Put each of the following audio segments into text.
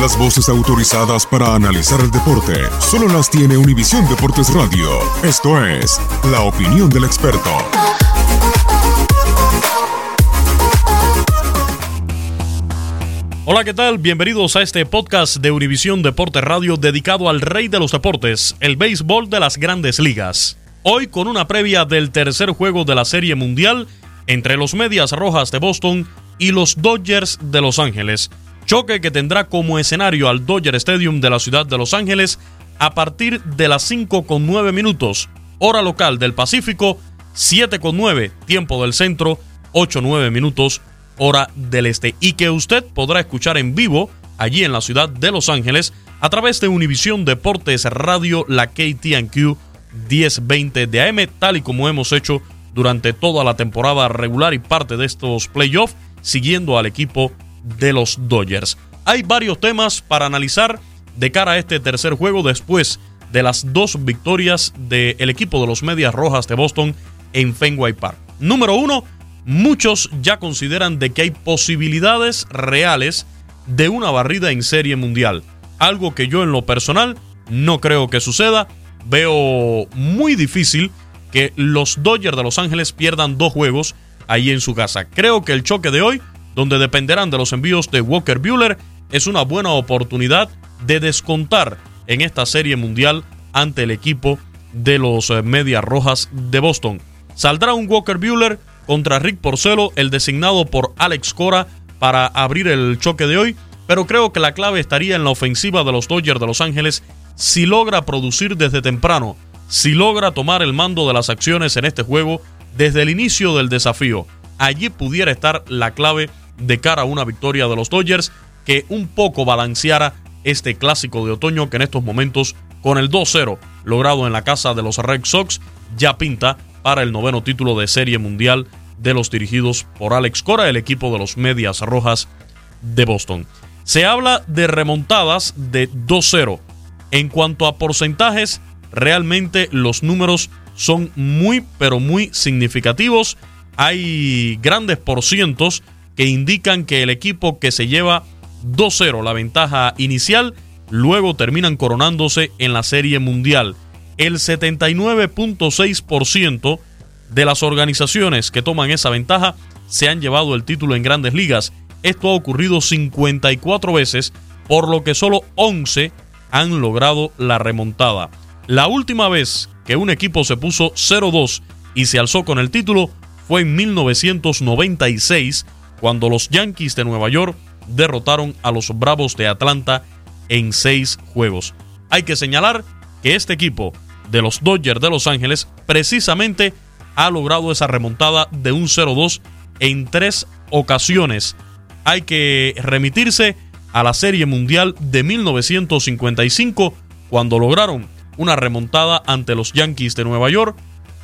Las voces autorizadas para analizar el deporte solo las tiene Univisión Deportes Radio. Esto es La Opinión del Experto. Hola, ¿qué tal? Bienvenidos a este podcast de Univisión Deportes Radio dedicado al rey de los deportes, el béisbol de las grandes ligas. Hoy con una previa del tercer juego de la Serie Mundial entre los Medias Rojas de Boston y los Dodgers de Los Ángeles. Choque que tendrá como escenario al Dodger Stadium de la ciudad de Los Ángeles a partir de las 5 con 9 minutos, hora local del Pacífico, 7 con 9, tiempo del centro, 8 9 minutos, hora del este. Y que usted podrá escuchar en vivo allí en la ciudad de Los Ángeles a través de Univisión Deportes Radio, la KTNQ 1020 de AM, tal y como hemos hecho durante toda la temporada regular y parte de estos playoffs siguiendo al equipo de los Dodgers. Hay varios temas para analizar de cara a este tercer juego después de las dos victorias del equipo de los Medias Rojas de Boston en Fenway Park. Número uno, muchos ya consideran de que hay posibilidades reales de una barrida en serie mundial. Algo que yo en lo personal no creo que suceda. Veo muy difícil que los Dodgers de Los Ángeles pierdan dos juegos ahí en su casa. Creo que el choque de hoy, donde dependerán de los envíos de Walker Bueller, es una buena oportunidad de descontar en esta serie mundial ante el equipo de los eh, Medias Rojas de Boston. Saldrá un Walker Bueller contra Rick Porcelo, el designado por Alex Cora para abrir el choque de hoy, pero creo que la clave estaría en la ofensiva de los Dodgers de Los Ángeles si logra producir desde temprano, si logra tomar el mando de las acciones en este juego desde el inicio del desafío. Allí pudiera estar la clave de cara a una victoria de los Dodgers que un poco balanceara este clásico de otoño que en estos momentos con el 2-0 logrado en la casa de los Red Sox ya pinta para el noveno título de serie mundial de los dirigidos por Alex Cora, el equipo de los Medias Rojas de Boston. Se habla de remontadas de 2-0. En cuanto a porcentajes, realmente los números son muy, pero muy significativos. Hay grandes porcientos que indican que el equipo que se lleva 2-0 la ventaja inicial, luego terminan coronándose en la Serie Mundial. El 79.6% de las organizaciones que toman esa ventaja se han llevado el título en grandes ligas. Esto ha ocurrido 54 veces, por lo que solo 11 han logrado la remontada. La última vez que un equipo se puso 0-2 y se alzó con el título fue en 1996, cuando los Yankees de Nueva York derrotaron a los Bravos de Atlanta en seis juegos. Hay que señalar que este equipo de los Dodgers de Los Ángeles precisamente ha logrado esa remontada de un 0-2 en tres ocasiones hay que remitirse a la Serie Mundial de 1955, cuando lograron una remontada ante los Yankees de Nueva York.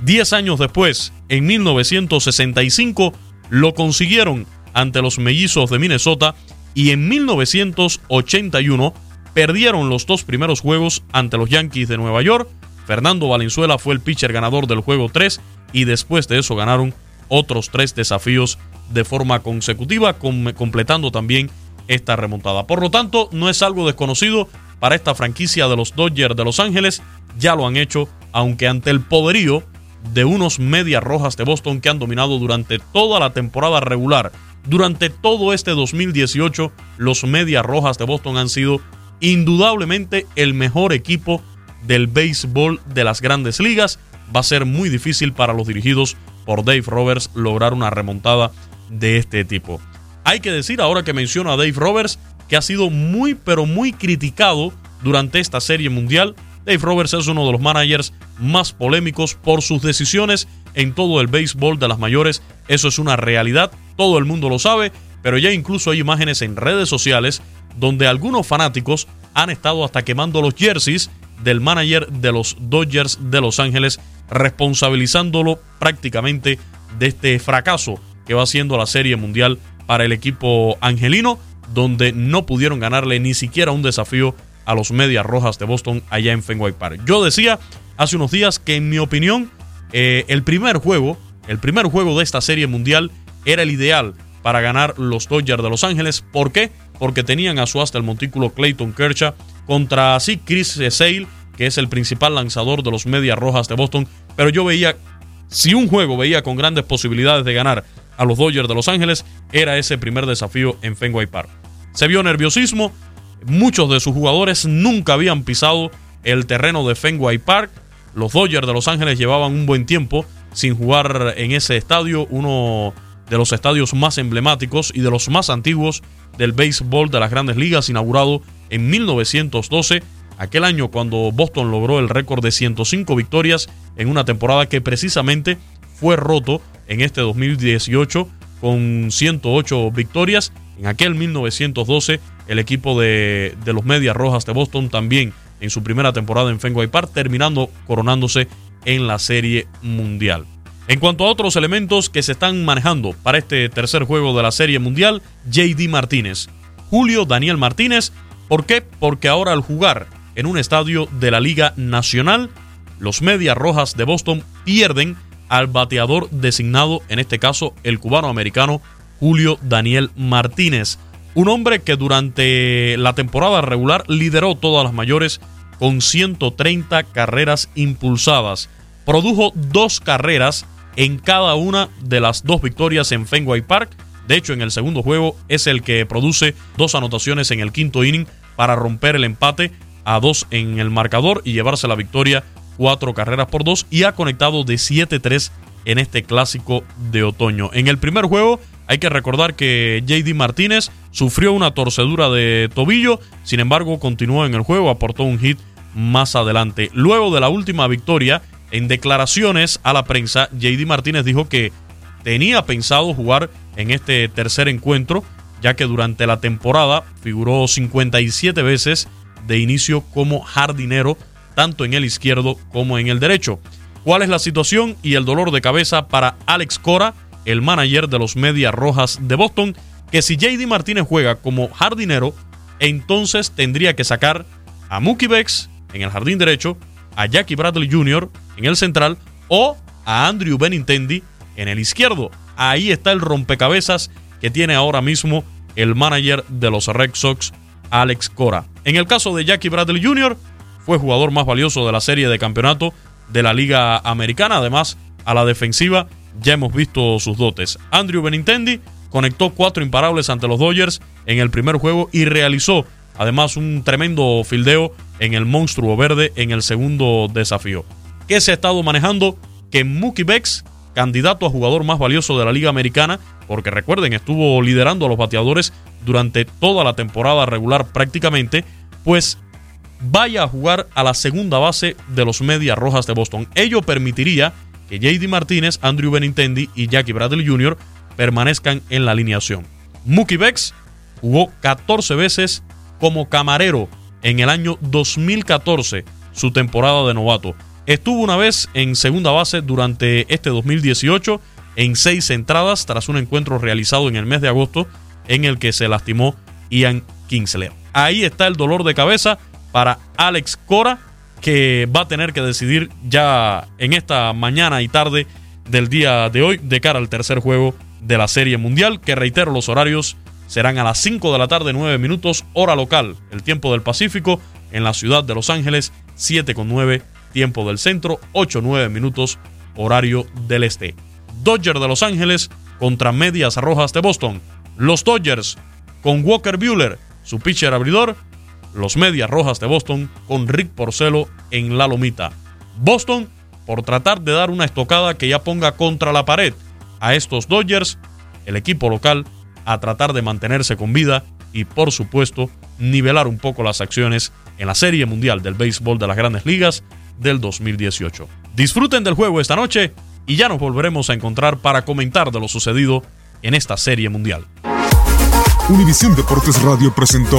Diez años después, en 1965, lo consiguieron ante los Mellizos de Minnesota y en 1981 perdieron los dos primeros juegos ante los Yankees de Nueva York. Fernando Valenzuela fue el pitcher ganador del juego 3 y después de eso ganaron otros tres desafíos de forma consecutiva, completando también esta remontada. Por lo tanto, no es algo desconocido para esta franquicia de los Dodgers de Los Ángeles. Ya lo han hecho, aunque ante el poderío de unos medias rojas de Boston que han dominado durante toda la temporada regular. Durante todo este 2018, los medias rojas de Boston han sido indudablemente el mejor equipo del béisbol de las grandes ligas. Va a ser muy difícil para los dirigidos por Dave Roberts lograr una remontada de este tipo. Hay que decir, ahora que menciono a Dave Roberts, que ha sido muy pero muy criticado durante esta serie mundial. Dave Roberts es uno de los managers más polémicos por sus decisiones en todo el béisbol de las mayores. Eso es una realidad, todo el mundo lo sabe, pero ya incluso hay imágenes en redes sociales donde algunos fanáticos han estado hasta quemando los jerseys del manager de los Dodgers de Los Ángeles, responsabilizándolo prácticamente de este fracaso que va siendo la Serie Mundial para el equipo angelino, donde no pudieron ganarle ni siquiera un desafío a los Medias Rojas de Boston allá en Fenway Park. Yo decía hace unos días que en mi opinión eh, el primer juego, el primer juego de esta Serie Mundial era el ideal para ganar los Dodgers de Los Ángeles. ¿Por qué? Porque tenían a su hasta el montículo Clayton Kershaw contra sí Chris Sale, que es el principal lanzador de los Medias Rojas de Boston. Pero yo veía si un juego veía con grandes posibilidades de ganar a los Dodgers de Los Ángeles, era ese primer desafío en Fenway Park. Se vio nerviosismo, muchos de sus jugadores nunca habían pisado el terreno de Fenway Park. Los Dodgers de Los Ángeles llevaban un buen tiempo sin jugar en ese estadio, uno de los estadios más emblemáticos y de los más antiguos del béisbol de las grandes ligas, inaugurado en 1912 aquel año cuando Boston logró el récord de 105 victorias en una temporada que precisamente fue roto en este 2018 con 108 victorias. En aquel 1912 el equipo de, de los Medias Rojas de Boston también en su primera temporada en Fenway Park, terminando coronándose en la Serie Mundial. En cuanto a otros elementos que se están manejando para este tercer juego de la Serie Mundial, JD Martínez. Julio Daniel Martínez, ¿por qué? Porque ahora al jugar en un estadio de la Liga Nacional. Los Medias Rojas de Boston pierden al bateador designado, en este caso el cubano-americano Julio Daniel Martínez. Un hombre que durante la temporada regular lideró todas las mayores con 130 carreras impulsadas. Produjo dos carreras en cada una de las dos victorias en Fenway Park. De hecho, en el segundo juego es el que produce dos anotaciones en el quinto inning para romper el empate a dos en el marcador y llevarse la victoria cuatro carreras por dos y ha conectado de 7-3 en este clásico de otoño. En el primer juego hay que recordar que JD Martínez sufrió una torcedura de tobillo, sin embargo continuó en el juego, aportó un hit más adelante. Luego de la última victoria, en declaraciones a la prensa, JD Martínez dijo que tenía pensado jugar en este tercer encuentro, ya que durante la temporada figuró 57 veces de inicio como jardinero, tanto en el izquierdo como en el derecho. ¿Cuál es la situación y el dolor de cabeza para Alex Cora, el manager de los Medias Rojas de Boston? Que si JD Martínez juega como jardinero, entonces tendría que sacar a Mookie Becks en el jardín derecho, a Jackie Bradley Jr. en el central o a Andrew Benintendi en el izquierdo. Ahí está el rompecabezas que tiene ahora mismo el manager de los Red Sox Alex Cora. En el caso de Jackie Bradley Jr., fue jugador más valioso de la serie de campeonato de la Liga Americana. Además, a la defensiva ya hemos visto sus dotes. Andrew Benintendi conectó cuatro imparables ante los Dodgers en el primer juego y realizó además un tremendo fildeo en el monstruo verde en el segundo desafío. ¿Qué se ha estado manejando? Que Mookie Becks, candidato a jugador más valioso de la Liga Americana, porque recuerden, estuvo liderando a los bateadores durante toda la temporada regular prácticamente, pues vaya a jugar a la segunda base de los Medias Rojas de Boston. Ello permitiría que JD Martínez, Andrew Benintendi y Jackie Bradley Jr. permanezcan en la alineación. Mookie Becks jugó 14 veces como camarero en el año 2014, su temporada de novato. Estuvo una vez en segunda base durante este 2018 en seis entradas tras un encuentro realizado en el mes de agosto en el que se lastimó Ian Kingsley. Ahí está el dolor de cabeza para Alex Cora, que va a tener que decidir ya en esta mañana y tarde del día de hoy de cara al tercer juego de la Serie Mundial, que reitero los horarios serán a las 5 de la tarde 9 minutos hora local, el tiempo del Pacífico en la ciudad de Los Ángeles, 7 con 9 tiempo del centro, 8 9 minutos horario del este. Dodgers de Los Ángeles contra Medias Rojas de Boston. Los Dodgers con Walker Bueller, su pitcher abridor. Los Medias Rojas de Boston con Rick Porcelo en la lomita. Boston por tratar de dar una estocada que ya ponga contra la pared a estos Dodgers, el equipo local a tratar de mantenerse con vida y por supuesto nivelar un poco las acciones en la Serie Mundial del Béisbol de las Grandes Ligas del 2018. Disfruten del juego esta noche y ya nos volveremos a encontrar para comentar de lo sucedido en esta Serie Mundial. Univisión Deportes Radio presentó